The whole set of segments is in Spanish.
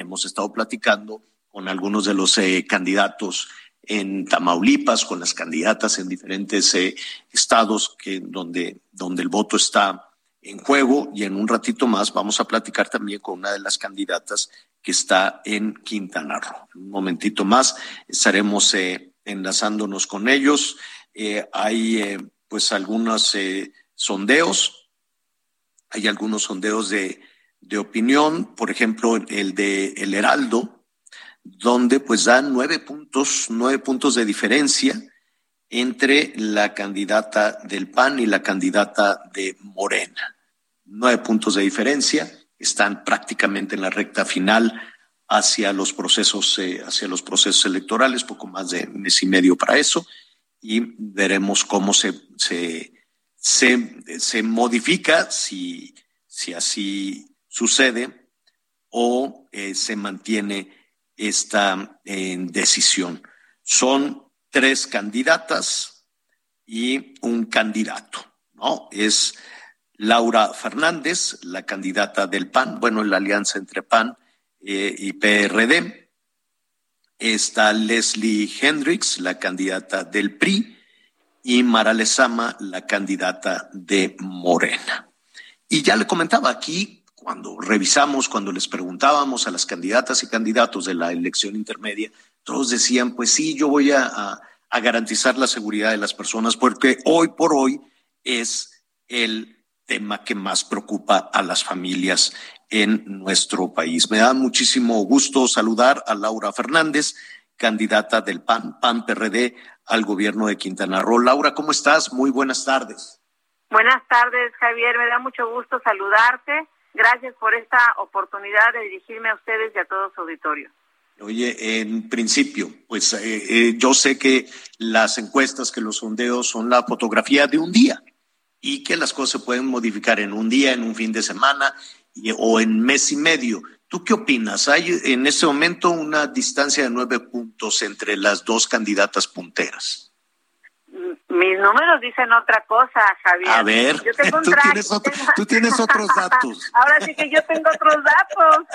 Hemos estado platicando con algunos de los eh, candidatos en Tamaulipas, con las candidatas en diferentes eh, estados que, donde, donde el voto está en juego y en un ratito más vamos a platicar también con una de las candidatas que está en Quintana Roo. Un momentito más estaremos eh, enlazándonos con ellos. Eh, hay eh, pues algunos sondeos, hay algunos sondeos de, de opinión, por ejemplo, el de El Heraldo, donde pues dan nueve puntos, nueve puntos de diferencia entre la candidata del PAN y la candidata de Morena. Nueve puntos de diferencia, están prácticamente en la recta final hacia los procesos, eh, hacia los procesos electorales, poco más de mes y medio para eso, y veremos cómo se, se, se, se modifica, si, si así sucede, o eh, se mantiene esta eh, decisión. Son tres candidatas y un candidato, ¿no? Es Laura Fernández, la candidata del PAN, bueno, la alianza entre PAN eh, y PRD. Está Leslie Hendricks, la candidata del PRI, y Mara Lezama, la candidata de Morena. Y ya le comentaba aquí, cuando revisamos, cuando les preguntábamos a las candidatas y candidatos de la elección intermedia, todos decían, pues sí, yo voy a, garantizar la seguridad de las personas porque hoy por hoy es el tema que más preocupa a las familias en nuestro país. Me da muchísimo gusto saludar a Laura Fernández, candidata del PAN, PAN PRD al gobierno de Quintana Roo. Laura, ¿cómo estás? Muy buenas tardes. Buenas tardes, Javier. Me da mucho gusto saludarte Gracias por esta oportunidad de dirigirme a ustedes y a todo su auditorio. Oye, en principio, pues eh, eh, yo sé que las encuestas, que los sondeos son la fotografía de un día y que las cosas se pueden modificar en un día, en un fin de semana y, o en mes y medio. ¿Tú qué opinas? Hay en este momento una distancia de nueve puntos entre las dos candidatas punteras. Mis números dicen otra cosa, Javier. A ver, yo tengo un tú, tienes otro, tú tienes otros datos. Ahora sí que yo tengo otros datos.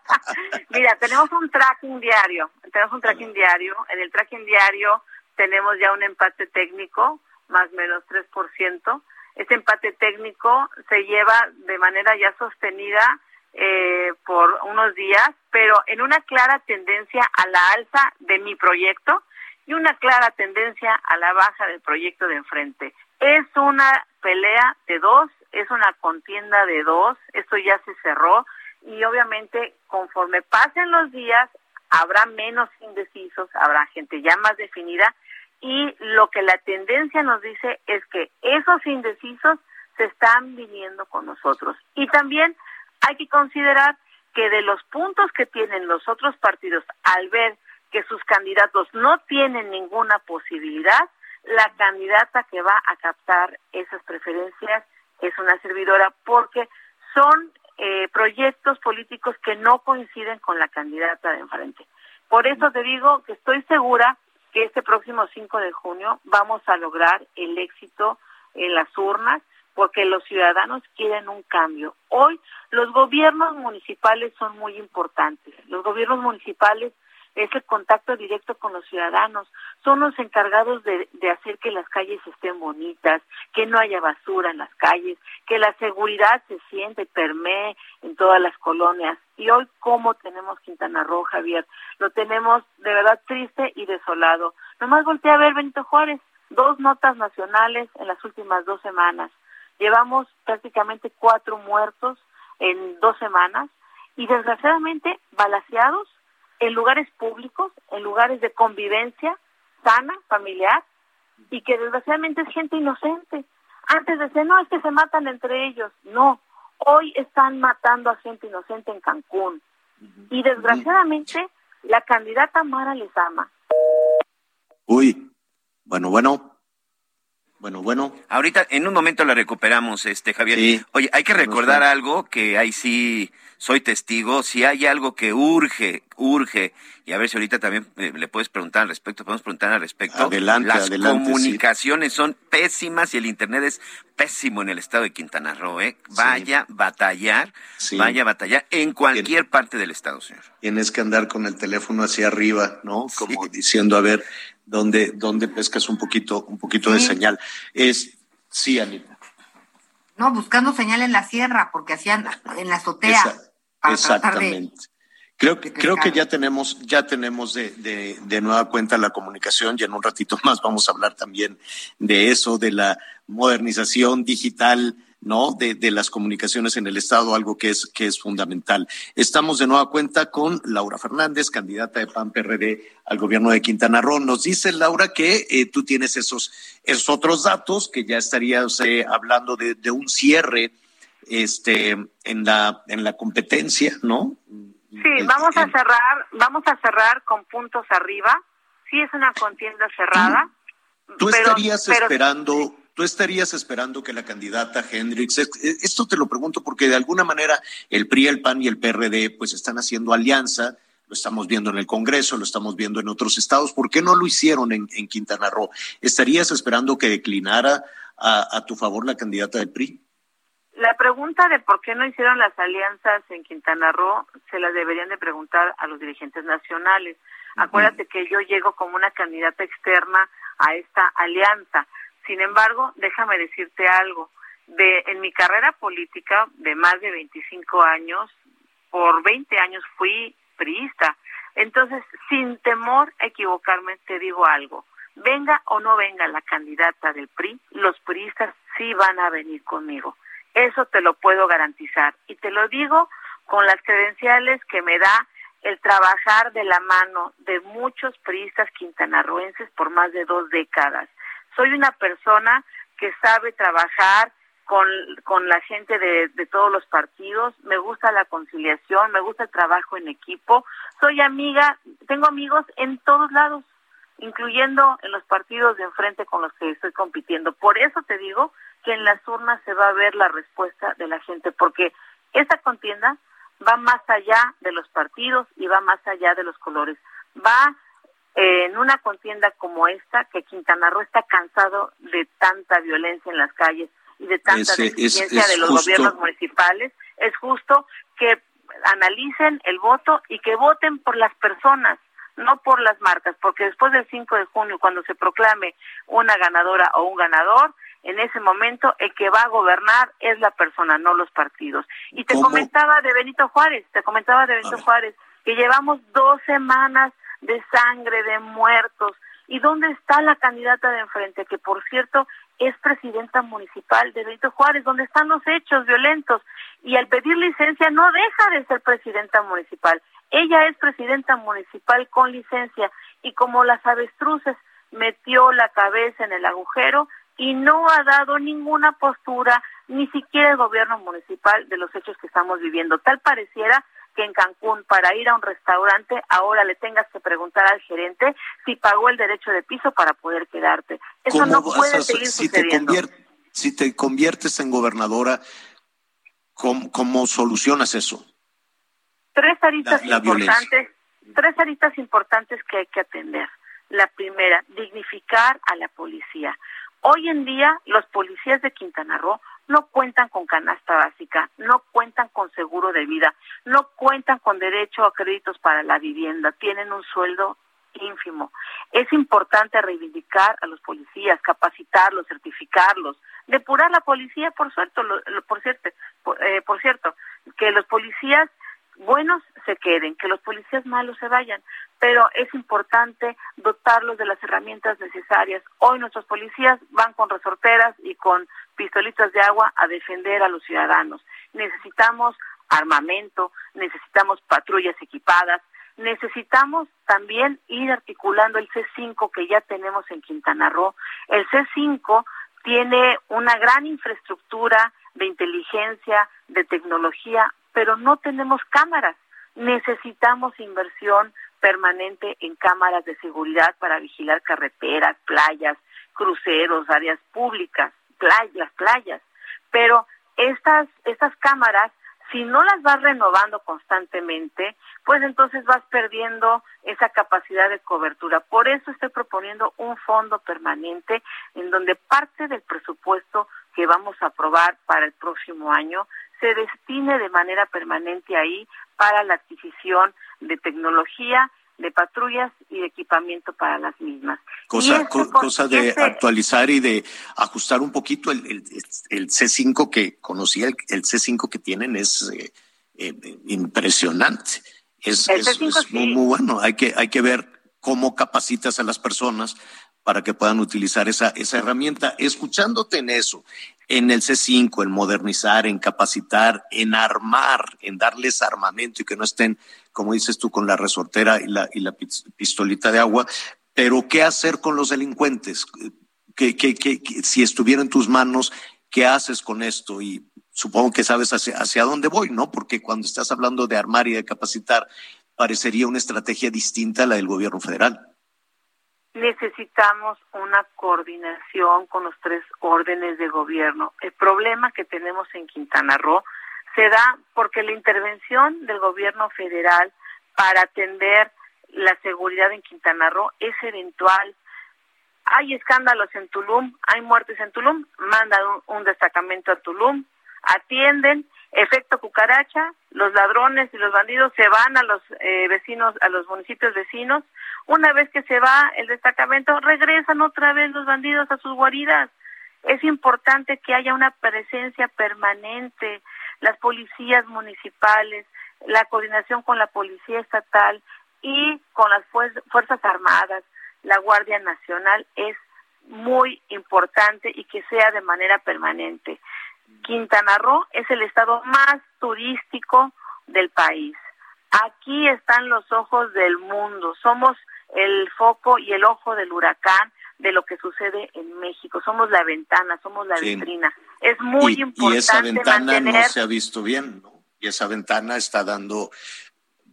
Mira, tenemos un tracking diario. Tenemos un tracking diario. En el tracking diario tenemos ya un empate técnico, más o menos 3%. Este empate técnico se lleva de manera ya sostenida eh, por unos días, pero en una clara tendencia a la alza de mi proyecto y una clara tendencia a la baja del proyecto de enfrente. Es una pelea de dos, es una contienda de dos, esto ya se cerró y obviamente conforme pasen los días habrá menos indecisos, habrá gente ya más definida y lo que la tendencia nos dice es que esos indecisos se están viniendo con nosotros. Y también hay que considerar que de los puntos que tienen los otros partidos al ver que sus candidatos no tienen ninguna posibilidad, la candidata que va a captar esas preferencias es una servidora porque son eh, proyectos políticos que no coinciden con la candidata de enfrente. Por eso te digo que estoy segura que este próximo 5 de junio vamos a lograr el éxito en las urnas porque los ciudadanos quieren un cambio. Hoy los gobiernos municipales son muy importantes. Los gobiernos municipales es el contacto directo con los ciudadanos. Son los encargados de, de hacer que las calles estén bonitas, que no haya basura en las calles, que la seguridad se siente, permee en todas las colonias. Y hoy, ¿cómo tenemos Quintana Roo, Javier? Lo tenemos de verdad triste y desolado. Nomás volteé a ver Benito Juárez, dos notas nacionales en las últimas dos semanas. Llevamos prácticamente cuatro muertos en dos semanas y desgraciadamente balaseados en lugares públicos, en lugares de convivencia sana, familiar, y que desgraciadamente es gente inocente. Antes decir, no, es que se matan entre ellos. No, hoy están matando a gente inocente en Cancún. Y desgraciadamente la candidata Mara les ama. Uy, bueno, bueno. Bueno, bueno. Ahorita, en un momento la recuperamos, este Javier. Oye, hay que recordar algo que ahí sí soy testigo. Si hay algo que urge, urge, y a ver si ahorita también eh, le puedes preguntar al respecto, podemos preguntar al respecto. Adelante, Las comunicaciones son pésimas y el internet es pésimo en el estado de Quintana Roo, ¿eh? Vaya a batallar, vaya a batallar en cualquier parte del estado, señor. Tienes que andar con el teléfono hacia arriba, ¿no? Como diciendo, a ver, donde, donde pescas un poquito, un poquito de señal. Es, sí, Anita. No, buscando señal en la sierra, porque hacían en la azotea. exactamente. creo que, creo que ya tenemos, ya tenemos de, de, de, nueva cuenta la comunicación y en un ratito más vamos a hablar también de eso, de la modernización digital ¿no? De, de, las comunicaciones en el Estado, algo que es, que es fundamental. Estamos de nueva cuenta con Laura Fernández, candidata de PAN PRD al gobierno de Quintana Roo. Nos dice Laura que eh, tú tienes esos, esos otros datos, que ya estarías eh, hablando de, de, un cierre este, en, la, en la competencia, ¿no? Sí, vamos a cerrar, vamos a cerrar con puntos arriba. Sí es una contienda cerrada. ¿Tú, estarías esperando ¿Tú estarías esperando que la candidata Hendrix, esto te lo pregunto porque de alguna manera el PRI, el PAN y el PRD pues están haciendo alianza, lo estamos viendo en el Congreso, lo estamos viendo en otros estados, ¿por qué no lo hicieron en, Quintana Roo? ¿Estarías esperando que declinara a, tu favor la candidata del PRI? La pregunta de por qué no hicieron las alianzas en Quintana Roo se la deberían de preguntar a los dirigentes nacionales. Acuérdate que yo llego como una candidata externa a esta alianza. Sin embargo, déjame decirte algo. De, en mi carrera política de más de 25 años, por 20 años fui priista. Entonces, sin temor a equivocarme, te digo algo. Venga o no venga la candidata del PRI, los priistas sí van a venir conmigo. Eso te lo puedo garantizar. Y te lo digo con las credenciales que me da el trabajar de la mano de muchos priistas quintanarroenses por más de dos décadas soy una persona que sabe trabajar con, con la gente de, de todos los partidos, me gusta la conciliación, me gusta el trabajo en equipo, soy amiga, tengo amigos en todos lados, incluyendo en los partidos de enfrente con los que estoy compitiendo. Por eso te digo que en las urnas se va a ver la respuesta de la gente, porque esa contienda va más allá de los partidos y va más allá de los colores. Va en una contienda como esta, que Quintana Roo está cansado de tanta violencia en las calles y de tanta deficiencia de los gobiernos municipales, es justo que analicen el voto y que voten por las personas, no por las marcas, porque después del 5 de junio, cuando se proclame una ganadora o un ganador, en ese momento el que va a gobernar es la persona, no los partidos. Y te comentaba de Benito Juárez, te comentaba de Benito Juárez, que llevamos dos semanas de sangre, de muertos. ¿Y dónde está la candidata de enfrente, que por cierto es presidenta municipal de Benito Juárez, donde están los hechos violentos? Y al pedir licencia no deja de ser presidenta municipal. Ella es presidenta municipal con licencia y como las avestruces metió la cabeza en el agujero y no ha dado ninguna postura, ni siquiera el gobierno municipal, de los hechos que estamos viviendo. Tal pareciera que en Cancún para ir a un restaurante ahora le tengas que preguntar al gerente si pagó el derecho de piso para poder quedarte. Eso no puede seguir si sucediendo. Te si te conviertes en gobernadora, ¿cómo, cómo solucionas eso? Tres aristas importantes, tres aristas importantes que hay que atender. La primera, dignificar a la policía. Hoy en día los policías de Quintana Roo no cuentan con canasta básica, no cuentan con seguro de vida, no cuentan con derecho a créditos para la vivienda, tienen un sueldo ínfimo. Es importante reivindicar a los policías, capacitarlos, certificarlos, depurar la policía, por cierto, por cierto, eh, por cierto, que los policías buenos se queden, que los policías malos se vayan, pero es importante dotarlos de las herramientas necesarias. Hoy nuestros policías van con resorteras y con pistolitas de agua a defender a los ciudadanos. Necesitamos armamento, necesitamos patrullas equipadas, necesitamos también ir articulando el C5 que ya tenemos en Quintana Roo. El C5 tiene una gran infraestructura de inteligencia, de tecnología, pero no tenemos cámaras. Necesitamos inversión permanente en cámaras de seguridad para vigilar carreteras, playas, cruceros, áreas públicas, playas, playas. Pero estas, estas cámaras si no las vas renovando constantemente, pues entonces vas perdiendo esa capacidad de cobertura. Por eso estoy proponiendo un fondo permanente en donde parte del presupuesto que vamos a aprobar para el próximo año se destine de manera permanente ahí para la adquisición de tecnología de patrullas y de equipamiento para las mismas. Cosa, este cosa de actualizar y de ajustar un poquito el, el, C5 que conocía, el, C5 que tienen es eh, eh, impresionante. Es, muy, muy, bueno. Hay que, hay que ver cómo capacitas a las personas para que puedan utilizar esa, esa herramienta. Escuchándote en eso, en el C5, en modernizar, en capacitar, en armar, en darles armamento y que no estén, como dices tú, con la resortera y la, y la pistolita de agua. Pero, ¿qué hacer con los delincuentes? ¿Qué, qué, qué, si estuviera en tus manos, ¿qué haces con esto? Y supongo que sabes hacia, hacia dónde voy, ¿no? Porque cuando estás hablando de armar y de capacitar, parecería una estrategia distinta a la del gobierno federal necesitamos una coordinación con los tres órdenes de gobierno. El problema que tenemos en Quintana Roo se da porque la intervención del gobierno federal para atender la seguridad en Quintana Roo es eventual. Hay escándalos en Tulum, hay muertes en Tulum, mandan un, destacamento a Tulum, atienden, efecto cucaracha, los ladrones y los bandidos se van a los eh, vecinos, a los municipios vecinos, una vez que se va el destacamento, regresan otra vez los bandidos a sus guaridas. Es importante que haya una presencia permanente, las policías municipales, la coordinación con la policía estatal y con las Fuerzas Armadas, la Guardia Nacional es muy importante y que sea de manera permanente. Quintana Roo es el estado más turístico del país. Aquí están los ojos del mundo. Somos el foco y el ojo del huracán de lo que sucede en México. Somos la ventana, somos la vitrina. Es muy importante. Y esa ventana no se ha visto bien, ¿no? Y esa ventana está dando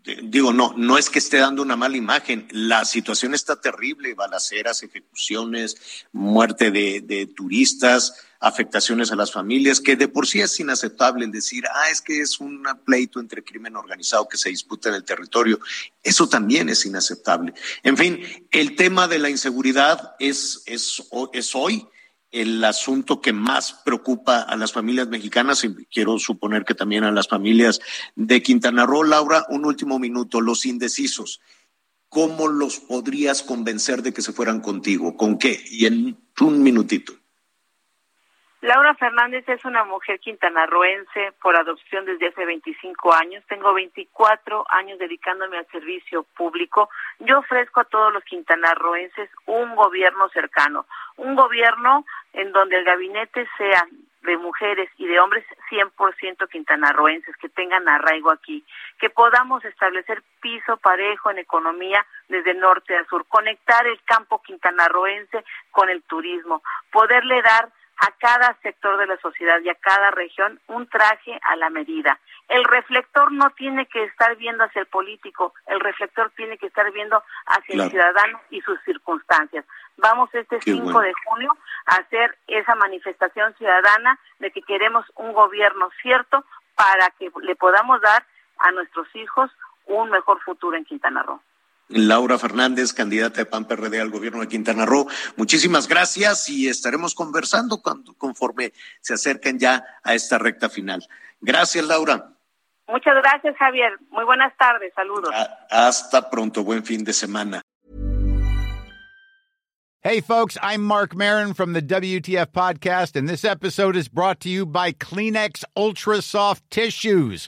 digo, no, no es que esté dando una mala imagen, la situación está terrible, balaceras, ejecuciones, muerte de, de, turistas, afectaciones a las familias, que de por sí es inaceptable el decir, ah, es que es un pleito entre crimen organizado que se disputa en el territorio. Eso también es inaceptable. En fin, el tema de la inseguridad es, es, es hoy el asunto que más preocupa a las familias mexicanas y quiero suponer que también a las familias de Quintana Roo. Laura, un último minuto, los indecisos. ¿Cómo los podrías convencer de que se fueran contigo? ¿Con qué? Y en un minutito. Laura Fernández es una mujer quintanarroense por adopción desde hace 25 años. Tengo 24 años dedicándome al servicio público. Yo ofrezco a todos los quintanarroenses un gobierno cercano, un gobierno en donde el gabinete sea de mujeres y de hombres 100% quintanarroenses que tengan arraigo aquí, que podamos establecer piso parejo en economía desde norte a sur, conectar el campo quintanarroense con el turismo, poderle dar a cada sector de la sociedad y a cada región un traje a la medida. El reflector no tiene que estar viendo hacia el político, el reflector tiene que estar viendo hacia el ciudadano y sus circunstancias. Vamos este 5 de junio a hacer esa manifestación ciudadana de que queremos un gobierno cierto para que le podamos dar a nuestros hijos un mejor futuro en Quintana Roo. Laura Fernández, candidata de PAN PRD al gobierno de Quintana Roo. Muchísimas gracias y estaremos conversando cuando, conforme se acerquen ya a esta recta final. Gracias, Laura. Muchas gracias, Javier. Muy buenas tardes. Saludos. hasta pronto. Buen fin de semana. Hey, folks, I'm Mark Marin from the WTF Podcast, and this episode is brought to you by Kleenex Ultra Soft Tissues